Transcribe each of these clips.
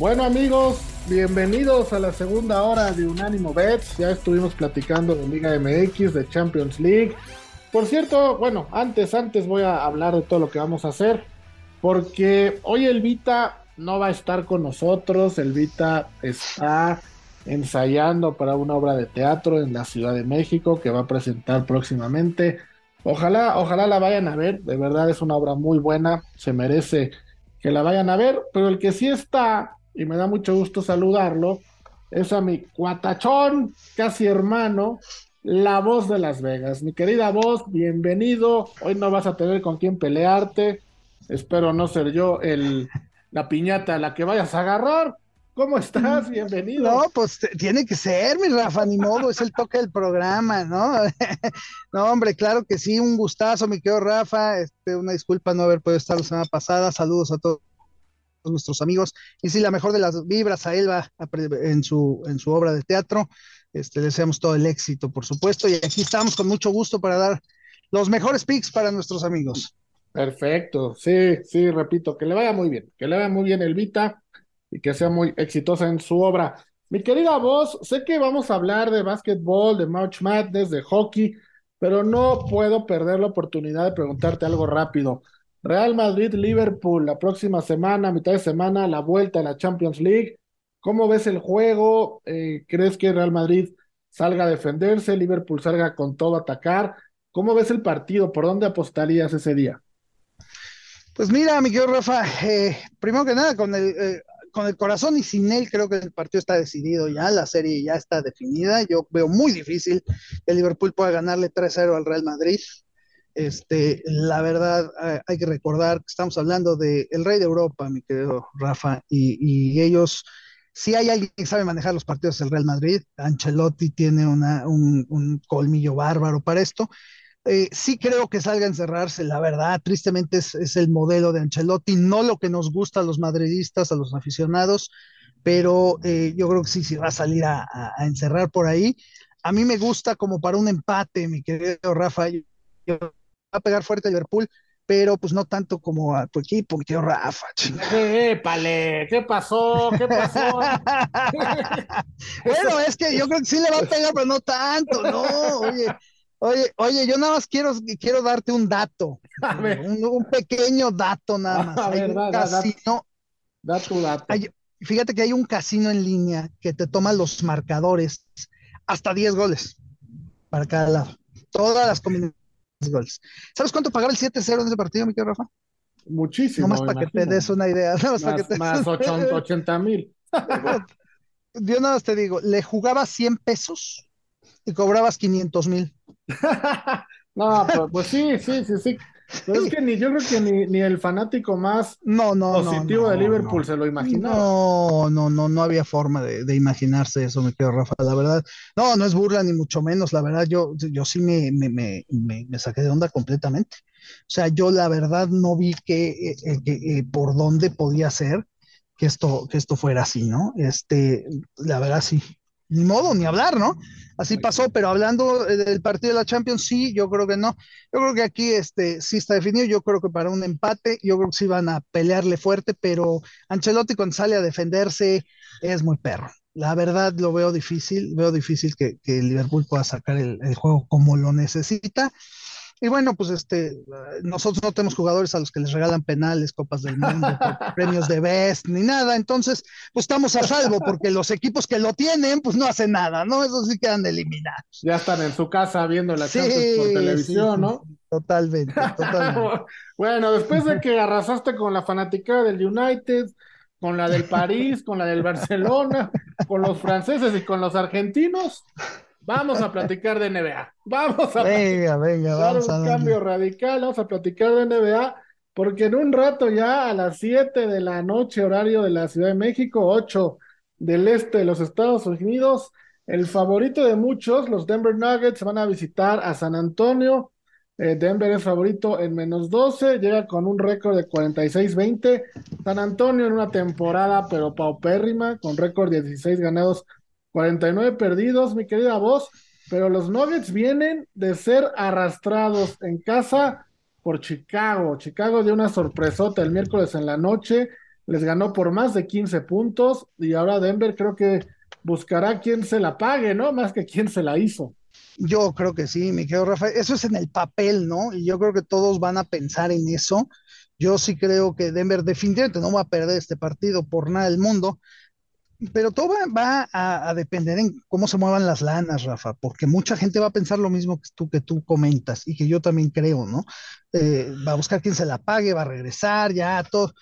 Bueno amigos, bienvenidos a la segunda hora de Unánimo Bets. Ya estuvimos platicando de Liga MX, de Champions League. Por cierto, bueno, antes, antes voy a hablar de todo lo que vamos a hacer. Porque hoy el Vita no va a estar con nosotros. El Vita está ensayando para una obra de teatro en la Ciudad de México que va a presentar próximamente. Ojalá, ojalá la vayan a ver. De verdad es una obra muy buena. Se merece que la vayan a ver. Pero el que sí está y me da mucho gusto saludarlo, es a mi cuatachón, casi hermano, la voz de Las Vegas. Mi querida voz, bienvenido. Hoy no vas a tener con quién pelearte. Espero no ser yo el, la piñata a la que vayas a agarrar. ¿Cómo estás? Mm, bienvenido. No, pues tiene que ser, mi Rafa, ni modo, es el toque del programa, ¿no? no, hombre, claro que sí, un gustazo, mi querido Rafa. Este, una disculpa no haber podido estar la semana pasada. Saludos a todos nuestros amigos. Y sí, la mejor de las vibras a Elba en su, en su obra de teatro. Este, deseamos todo el éxito, por supuesto. Y aquí estamos con mucho gusto para dar los mejores picks para nuestros amigos. Perfecto, sí, sí, repito, que le vaya muy bien, que le vaya muy bien el Vita y que sea muy exitosa en su obra. Mi querida voz, sé que vamos a hablar de básquetbol, de March Madness, de hockey, pero no puedo perder la oportunidad de preguntarte algo rápido. Real Madrid, Liverpool, la próxima semana, mitad de semana, la vuelta a la Champions League. ¿Cómo ves el juego? Eh, ¿Crees que Real Madrid salga a defenderse, Liverpool salga con todo a atacar? ¿Cómo ves el partido? ¿Por dónde apostarías ese día? Pues mira, mi querido Rafa, eh, primero que nada, con el, eh, con el corazón y sin él, creo que el partido está decidido ya, la serie ya está definida. Yo veo muy difícil que Liverpool pueda ganarle 3-0 al Real Madrid. Este, la verdad, eh, hay que recordar que estamos hablando del el rey de Europa, mi querido Rafa, y, ellos, si hay alguien que sabe manejar los partidos del Real Madrid, Ancelotti tiene una, un, colmillo bárbaro para esto. Eh, sí creo que salga a encerrarse, la verdad, tristemente es, el modelo de Ancelotti, no lo que nos gusta a los madridistas, a los aficionados, pero eh, yo creo que sí, sí va a salir a, a, encerrar por ahí. A mí me gusta como para un empate, mi querido Rafa. A pegar fuerte a Liverpool, pero pues no tanto como a tu equipo, mi tío Rafa. ¡Épale! ¿Qué pasó? ¿Qué pasó? bueno, es que yo creo que sí le va a pegar, pero no tanto, ¿no? Oye, oye, oye, yo nada más quiero, quiero darte un dato, un, pequeño dato nada más. hay un casino. Da, tu dato. fíjate que hay un casino en línea que te toma los marcadores hasta 10 goles para cada lado. Todas las combinaciones goles. ¿Sabes cuánto pagaba el 7-0 en ese partido, mi querido Rafa? Muchísimo. Nomás para que te des una idea. más, para que te... más 80 mil. Yo nada más te digo, le jugabas 100 pesos y cobrabas 500 mil. no, pues, pues, sí, sí, sí, sí. Pero es que ni, yo creo que ni, ni el fanático más no, no, positivo de Liverpool se lo imaginaba. No, no, no, no había forma de, de, imaginarse eso, me quedo Rafa, la verdad. No, no es burla ni mucho menos, la verdad, yo, yo sí me, me, me, me saqué de onda completamente. O sea, yo la verdad no vi que, eh, que eh, por dónde podía ser que esto, que esto fuera así, ¿no? Este, la verdad sí, ni modo, ni hablar, ¿no? Así pasó, pero hablando del partido de la Champions, sí, yo creo que no. Yo creo que aquí este, sí está definido, yo creo que para un empate, yo creo que sí van a pelearle fuerte, pero Ancelotti cuando sale a defenderse es muy perro. La verdad lo veo difícil, veo difícil que, que Liverpool pueda sacar el, el juego como lo necesita. Y bueno, pues este, nosotros no tenemos jugadores a los que les regalan penales, copas del mundo, premios de best, ni nada. Entonces, pues estamos a salvo, porque los equipos que lo tienen, pues no hacen nada, ¿no? Esos sí quedan eliminados. Ya están en su casa viendo la Champions por televisión, ¿no? Totalmente, totalmente. bueno, después de que arrasaste con la fanática del United, con la del París, con la del Barcelona, con los franceses y con los argentinos, Vamos a platicar de NBA. Vamos a venga, un cambio radical. Vamos a platicar de NBA porque en un rato ya a las 7 de la noche, horario de la Ciudad de México, 8 del este de los Estados Unidos, el favorito de muchos, los Denver Nuggets, van a visitar a San Antonio. Eh, Denver es favorito en menos 12, llega con un récord de 46-20. San Antonio en una temporada, pero paupérrima, con récord de 16 ganados, 49 perdidos, mi querida voz, pero los Nuggets vienen de ser arrastrados en casa por Chicago. Chicago dio una sorpresota el miércoles en la noche, les ganó por más de 15 puntos y ahora Denver creo que buscará quien se la pague, ¿no? Más que quien se la hizo. Yo creo que sí, mi querido Rafael. Eso es en el papel, ¿no? Y yo creo que todos van a pensar en eso. Yo sí creo que Denver definitivamente no va a perder este partido por nada del mundo. Pero todo va, a, depender en cómo se muevan las lanas, Rafa, porque mucha gente va a pensar lo mismo que tú, que tú comentas y que yo también creo, ¿no? Eh, va a buscar quien se la pague, va a regresar, ya, todo.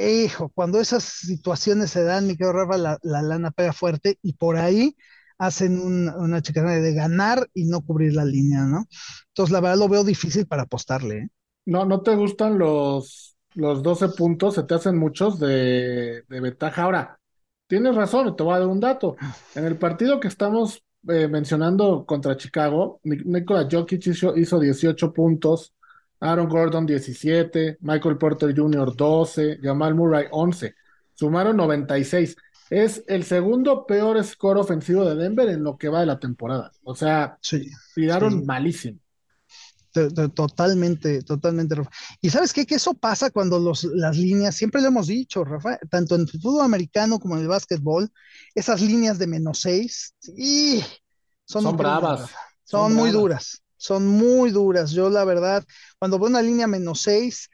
Hijo, cuando esas situaciones se dan, mi querido Rafa, la, lana pega fuerte y por ahí hacen una chica de ganar y no cubrir la línea, ¿no? Entonces, la verdad lo veo difícil para apostarle. ¿eh? No, ¿no te gustan los, los 12 puntos? Se te hacen muchos de, de ventaja. Ahora, tienes razón, te voy a dar un dato. En el partido que estamos eh, mencionando contra Chicago, Nikola Jokic hizo, hizo 18 puntos, Aaron Gordon 17, Michael Porter Jr. 12, Jamal Murray 11. Sumaron 96. Es el segundo peor score ofensivo de Denver en lo que va de la temporada. O sea, tiraron malísimo. Totalmente, totalmente, Rafa. Y sabes qué? Que eso pasa cuando los, las líneas, siempre lo hemos dicho, Rafa, tanto en el fútbol americano como en el básquetbol, esas líneas de menos seis, y son, bravas. Son, muy duras, son muy duras. Yo, la verdad, cuando veo una línea menos seis,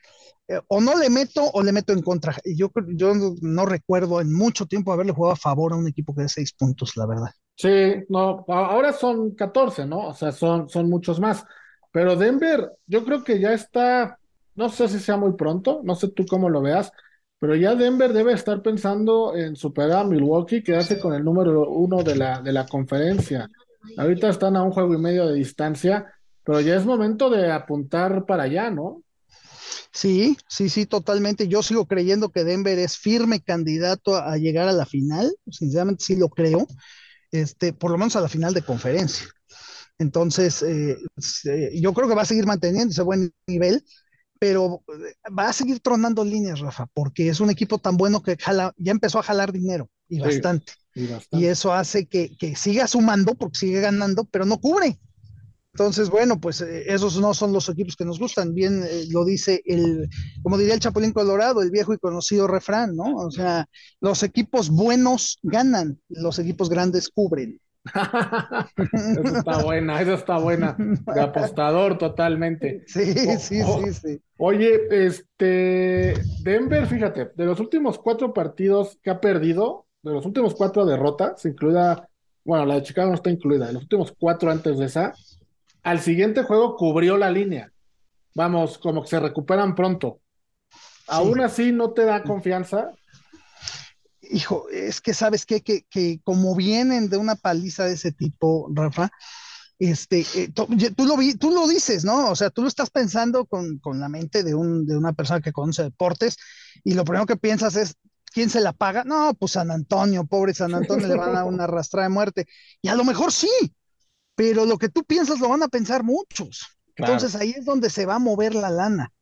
eh, o no le meto o le meto en contra. Yo, yo no, recuerdo en mucho tiempo haberle jugado a favor a un equipo que de seis puntos, la verdad. Sí, no, ahora son 14, ¿no? O sea, son, son muchos más. Pero Denver, yo creo que ya está, no sé si sea muy pronto, no sé tú cómo lo veas, pero ya Denver debe estar pensando en superar a Milwaukee, quedarse con el número uno de la, de la conferencia. Ahorita están a un juego y medio de distancia, pero ya es momento de apuntar para allá, ¿no? Sí, sí, sí, totalmente. Yo sigo creyendo que Denver es firme candidato a llegar a la final, sinceramente sí lo creo, este, por lo menos a la final de conferencia. Entonces, eh, yo creo que va a seguir manteniendo ese buen nivel, pero eh, va a seguir tronando líneas, Rafa, porque es un equipo tan bueno que jala, ya empezó a jalar dinero y, bastante. y eso hace que, siga sumando porque sigue ganando, pero no cubre. Entonces, bueno, pues eh, esos no son los equipos que nos gustan. Bien lo dice el, como diría el Chapulín Colorado, el viejo y conocido refrán, ¿no? O sea, los equipos buenos ganan, los equipos grandes cubren. Eso está buena, eso está buena. De apostador totalmente. Sí, sí, sí, sí. Oye, este, Denver, fíjate, de los últimos cuatro partidos que ha perdido, de los últimos cuatro derrotas, incluida, bueno, la de Chicago no está incluida, de los últimos cuatro antes de esa, al siguiente juego cubrió la línea. Vamos, como que se recuperan pronto. Aún así, ¿no te da confianza? Hijo, es que sabes qué? que, que como vienen de una paliza de ese tipo, Rafa, este, eh, tú, lo vi, tú lo dices, ¿no? O sea, tú lo estás pensando con, con la mente de, un, de una persona que conoce deportes y lo primero que piensas es, ¿quién se la paga? No, pues San Antonio, pobre San Antonio, le van a una arrastrada de muerte. Y a lo mejor sí, pero lo que tú piensas lo van a pensar muchos. Entonces ahí es donde se va a mover la lana.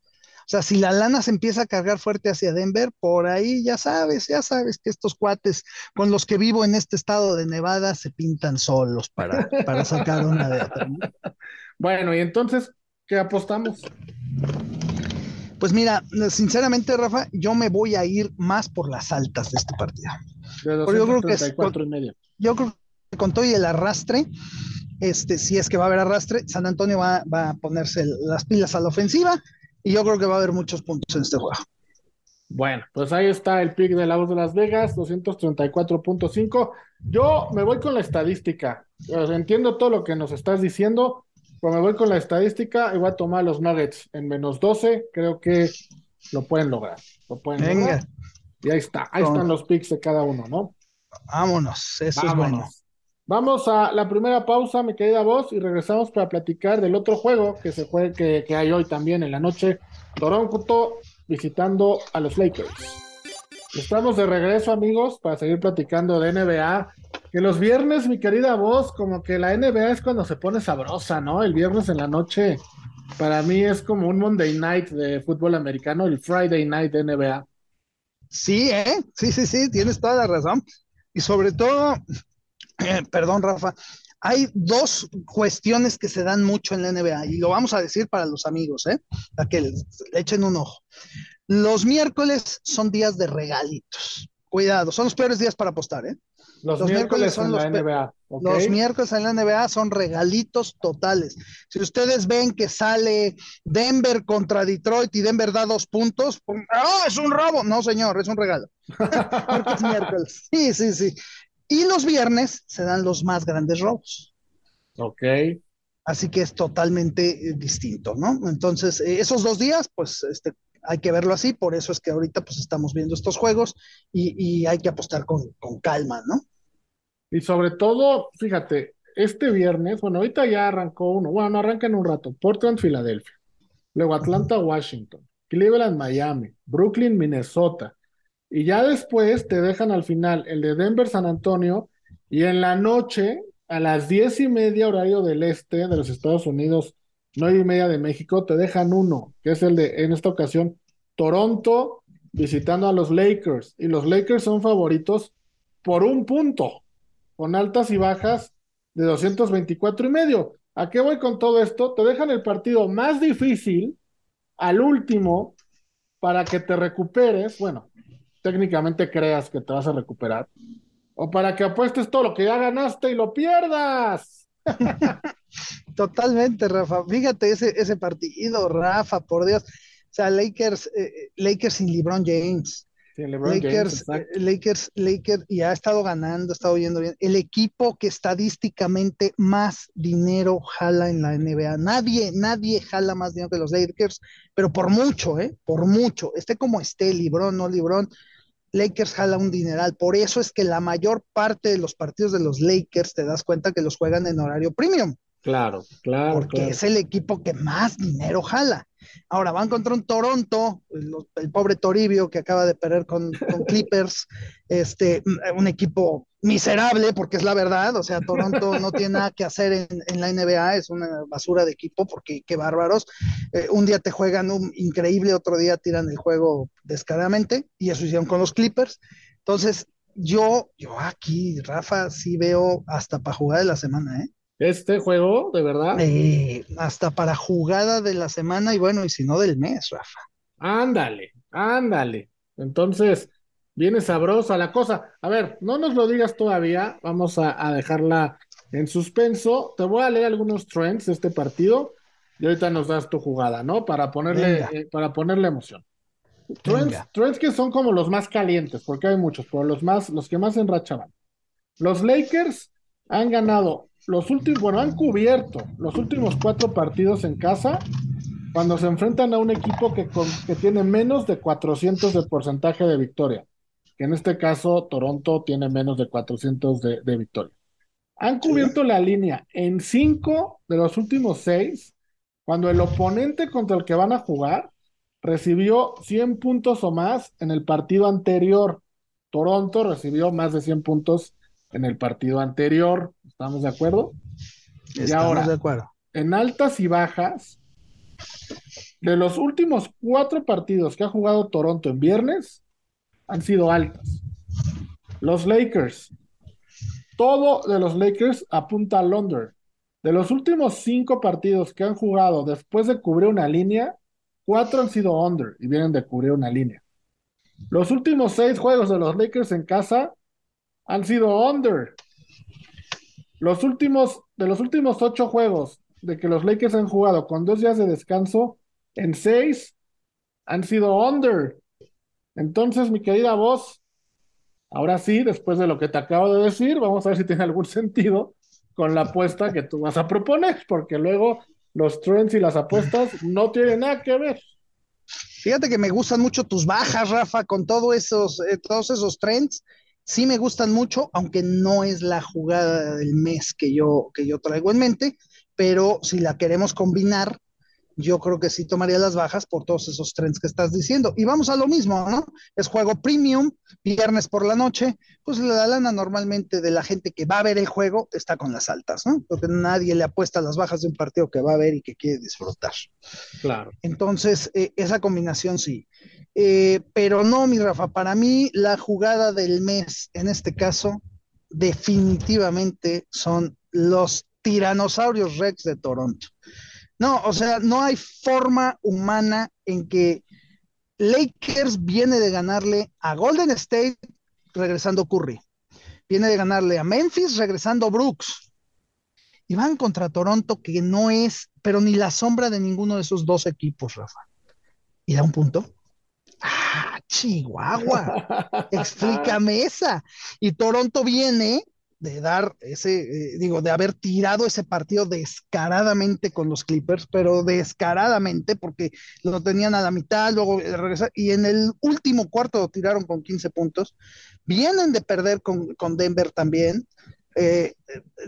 O sea, si la lana se empieza a cargar fuerte hacia Denver, por ahí ya sabes, ya sabes que estos cuates con los que vivo en este estado de Nevada se pintan solos para, para sacar una de otra. Bueno, y entonces, ¿qué apostamos? Pues mira, sinceramente, Rafa, yo me voy a ir más por las altas de este partido. De yo creo que es, y medio. Yo creo que con todo y el arrastre, este, si es que va a haber arrastre, San Antonio va, va a ponerse las pilas a la ofensiva y yo creo que va a haber muchos puntos en este juego. Bueno, pues ahí está el pick de la voz de Las Vegas, 234.5. Yo me voy con la estadística. entiendo todo lo que nos estás diciendo, pero me voy con la estadística y voy a tomar los Nuggets en menos 12. Creo que lo pueden lograr. Lo pueden Venga. Y ahí está, ahí están los picks de cada uno, ¿no? Vámonos, eso es bueno. Vamos a la primera pausa, mi querida voz, y regresamos para platicar del otro juego que se juega, que, hay hoy también en la noche. Toronto visitando a los Lakers. Estamos de regreso, amigos, para seguir platicando de NBA. Que los viernes, mi querida voz, como que la NBA es cuando se pone sabrosa, ¿no? El viernes en la noche, para mí es como un Monday night de fútbol americano, el Friday night de NBA. Sí, ¿eh? Sí, sí, sí, tienes toda la razón. Y sobre todo, perdón, Rafa, hay dos cuestiones que se dan mucho en la NBA y lo vamos a decir para los amigos, ¿eh? Para que le echen un ojo. Los miércoles son días de regalitos. Cuidado, son los peores días para apostar, ¿eh? Los, miércoles, son los NBA. Los miércoles en la NBA son regalitos totales. Si ustedes ven que sale Denver contra Detroit y Denver da dos puntos, ¡ah, es un robo! No, señor, es un regalo. es miércoles. Sí, sí, sí. Y los viernes se dan los más grandes robos. Ok. Así que es totalmente eh, distinto, ¿no? Entonces, eh, esos dos días, pues, este, hay que verlo así, por eso es que ahorita pues estamos viendo estos juegos y, hay que apostar con, calma, ¿no? Y sobre todo, fíjate, este viernes, bueno, ahorita ya arrancó uno, bueno, no arranca en un rato, Portland, Filadelfia, luego Atlanta, Washington, Cleveland, Miami, Brooklyn, Minnesota, y ya después te dejan al final el de Denver, San Antonio, y en la noche, a las diez y media horario del este de los Estados Unidos, nueve y media de México, te dejan uno, que es el de, en esta ocasión, Toronto visitando a los Lakers. Y los Lakers son favoritos por un punto, con altas y bajas de 224 y medio. ¿A qué voy con todo esto? Te dejan el partido más difícil al último para que te recuperes. Bueno, técnicamente creas que te vas a recuperar. O para que apuestes todo lo que ya ganaste y lo pierdas. Totalmente, Rafa. Fíjate ese, ese partido, Rafa, por Dios. O sea, Lakers, eh, eh, Lakers sin LeBron James. Lakers, eh, Lakers, Lakers, y ha estado ganando, ha estado yendo bien. El equipo que estadísticamente más dinero jala en la NBA. Nadie, nadie jala más dinero que los Lakers, pero por mucho, ¿eh? Por mucho. Esté como esté, LeBron, no LeBron. Lakers jala un dineral. Por eso es que la mayor parte de los partidos de los Lakers te das cuenta que los juegan en horario premium. Claro, claro. Porque es el equipo que más dinero jala. Ahora van contra un Toronto, el, pobre Toribio que acaba de perder con, Clippers, este, un equipo miserable, porque es la verdad, o sea, Toronto no tiene nada que hacer en, la NBA, es una basura de equipo, porque qué bárbaros. Eh, un día te juegan un increíble, otro día tiran el juego descaradamente, y eso hicieron con los Clippers. Entonces, yo, yo aquí, Rafa, sí veo hasta para jugar de la semana, ¿eh? Este juego, de verdad. Eh, hasta para jugada de la semana y bueno, y si no del mes, Rafa. Ándale, ándale. Entonces, viene sabrosa la cosa. A ver, no nos lo digas todavía, vamos a, dejarla en suspenso. Te voy a leer algunos trends de este partido y ahorita nos das tu jugada, ¿no? Para ponerle, eh, para ponerle emoción. Trends, trends, que son como los más calientes, porque hay muchos, pero los más, los que más enrachaban. Los Lakers han ganado los últimos, bueno, han cubierto los últimos cuatro partidos en casa cuando se enfrentan a un equipo que, que tiene menos de 400 de porcentaje de victoria, que en este caso Toronto tiene menos de 400 de, de victoria. Han cubierto la línea en cinco de los últimos seis, cuando el oponente contra el que van a jugar recibió 100 puntos o más en el partido anterior. Toronto recibió más de 100 puntos en el partido anterior. ¿Estamos de acuerdo? Estamos y ahora, de acuerdo. En altas y bajas, de los últimos cuatro partidos que ha jugado Toronto en viernes, han sido altas. Los Lakers, todo de los Lakers apunta al under. De los últimos cinco partidos que han jugado después de cubrir una línea, cuatro han sido under y vienen de cubrir una línea. Los últimos seis juegos de los Lakers en casa han sido under. Los últimos, de los últimos ocho juegos de que los Lakers han jugado con dos días de descanso, en seis han sido under. Entonces, mi querida voz, ahora sí, después de lo que te acabo de decir, vamos a ver si tiene algún sentido con la apuesta que tú vas a proponer, porque luego los trends y las apuestas no tienen nada que ver. Fíjate que me gustan mucho tus bajas, Rafa, con todos esos, eh, todos esos trends sí me gustan mucho, aunque no es la jugada del mes que yo, que yo traigo en mente, pero si la queremos combinar, yo creo que sí tomaría las bajas por todos esos trends que estás diciendo. Y vamos a lo mismo, ¿no? Es juego premium, viernes por la noche, pues la lana normalmente de la gente que va a ver el juego está con las altas, ¿no? Porque nadie le apuesta a las bajas de un partido que va a ver y que quiere disfrutar. Claro. Entonces, eh, esa combinación sí. Eh, pero no, mi Rafa, para mí la jugada del mes en este caso definitivamente son los tiranosaurios Rex de Toronto. No, o sea, no hay forma humana en que Lakers viene de ganarle a Golden State regresando Curry. Viene de ganarle a Memphis regresando Brooks. Y van contra Toronto, que no es, pero ni la sombra de ninguno de esos dos equipos, Rafa. ¿Y da un punto? ¡Ah, Chihuahua! Explícame esa. Y Toronto viene de dar ese, eh, digo, de haber tirado ese partido descaradamente con los Clippers, pero descaradamente porque lo tenían a la mitad, luego regresar, y en el último cuarto lo tiraron con 15 puntos. Vienen de perder con, con Denver también. Eh,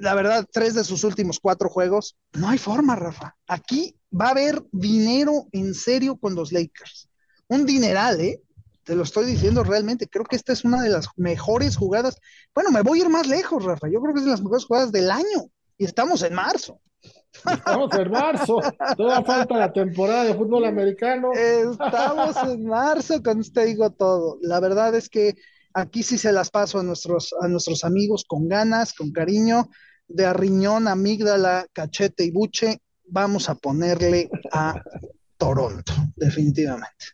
la verdad, tres de sus últimos cuatro juegos, no hay forma, Rafa. Aquí va a haber dinero en serio con los Lakers. Un dineral, ¿eh? Te lo estoy diciendo realmente, creo que esta es una de las mejores jugadas. Bueno, me voy a ir más lejos, Rafa. Yo creo que es de las mejores jugadas del año y estamos en marzo. Estamos en marzo, toda falta la temporada de fútbol americano. Estamos en marzo, con usted digo todo. La verdad es que aquí sí se las paso a nuestros, a nuestros amigos con ganas, con cariño, de arriñón, amígdala, cachete y buche. Vamos a ponerle a Toronto, definitivamente.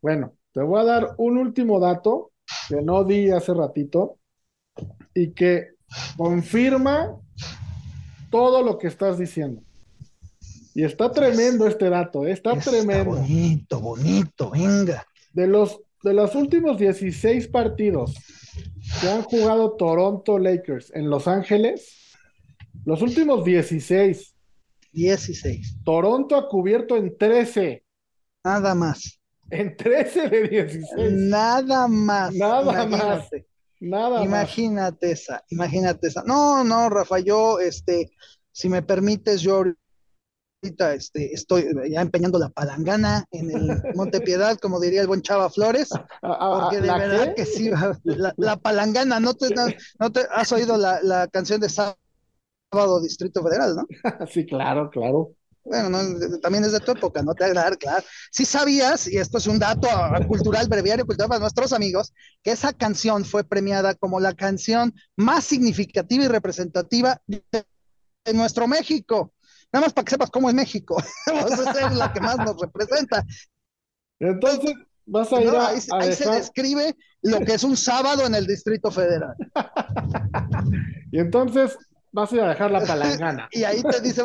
Bueno, te voy a dar un último dato que no di hace ratito y que confirma todo lo que estás diciendo. Y está tremendo este dato, ¿eh? está, tremendo. Bonito, bonito, venga. De los, de los últimos 16 partidos que han jugado Toronto Lakers en Los Ángeles, los últimos 16. 16. Toronto ha cubierto en 13. Nada más. En 13 de 16. Nada más. Nada más. Nada imagínate esa, imagínate esa. No, no, Rafa, yo, este, si me permites, yo ahorita este, estoy ya empeñando la palangana en el Monte Piedad, como diría el buen Chava Flores, porque de verdad que sí, la, palangana, ¿no te, no, te has oído la, la canción de Sábado Distrito Federal, no? sí, claro, claro. Bueno, también es de tu época, no te agradar, claro. Si sabías, y esto es un dato cultural, breviario cultural para nuestros amigos, que esa canción fue premiada como la canción más significativa y representativa de, nuestro México. Nada más para que sepas cómo es México. Es la que más nos representa. Entonces, vas a ir a, ahí, ahí se describe lo que es un sábado en el Distrito Federal. y entonces, vas a ir a dejar la palangana. y ahí te dice,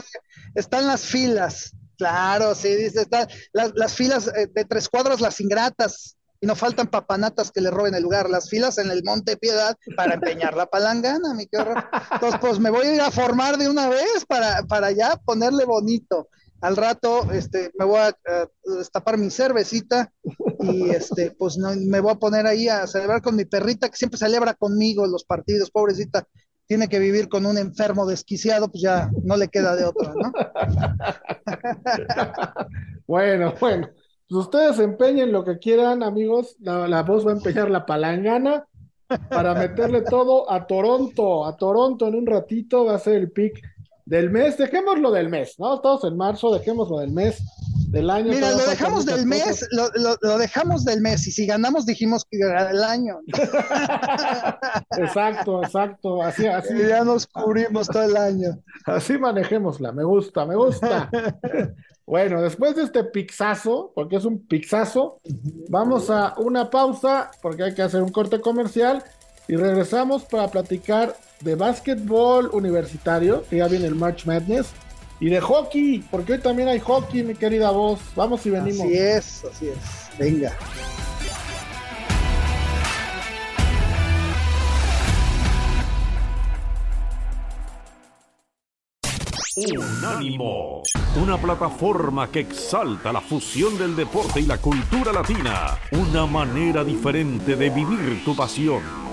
están las filas. Claro, sí, dice, están las, filas eh, de tres cuadros, las ingratas, y no faltan papanatas que le roben el lugar, las filas en el Monte Piedad para empeñar la palangana, mi querido. Entonces, pues me voy a ir a formar de una vez para, para ya ponerle bonito. Al rato, este, me voy a destapar mi cervecita y este, pues no, me voy a poner ahí a celebrar con mi perrita que siempre celebra conmigo los partidos, pobrecita tiene que vivir con un enfermo desquiciado, pues ya no le queda de otra, ¿no? bueno, bueno. Pues ustedes empeñen lo que quieran, amigos. La, voz va a empeñar la palangana para meterle todo a Toronto. A Toronto en un ratito va a ser el pick del mes. Dejémoslo del mes, ¿no? Estamos en marzo, dejémoslo del mes del año. Mira, lo dejamos del mes, lo, dejamos del mes, y si ganamos dijimos que era del año. exacto, exacto, así, así. ya nos cubrimos todo el año. Así manejémosla, me gusta, me gusta. bueno, después de este pixazo, porque es un pixazo, vamos a una pausa, porque hay que hacer un corte comercial, y regresamos para platicar de básquetbol universitario, que ya viene el March Madness y de hockey, porque hoy también hay hockey, mi querida voz. Vamos y venimos. Así es, así es. Venga. Unánimo, una plataforma que exalta la fusión del deporte y la cultura latina, una manera diferente de vivir tu pasión.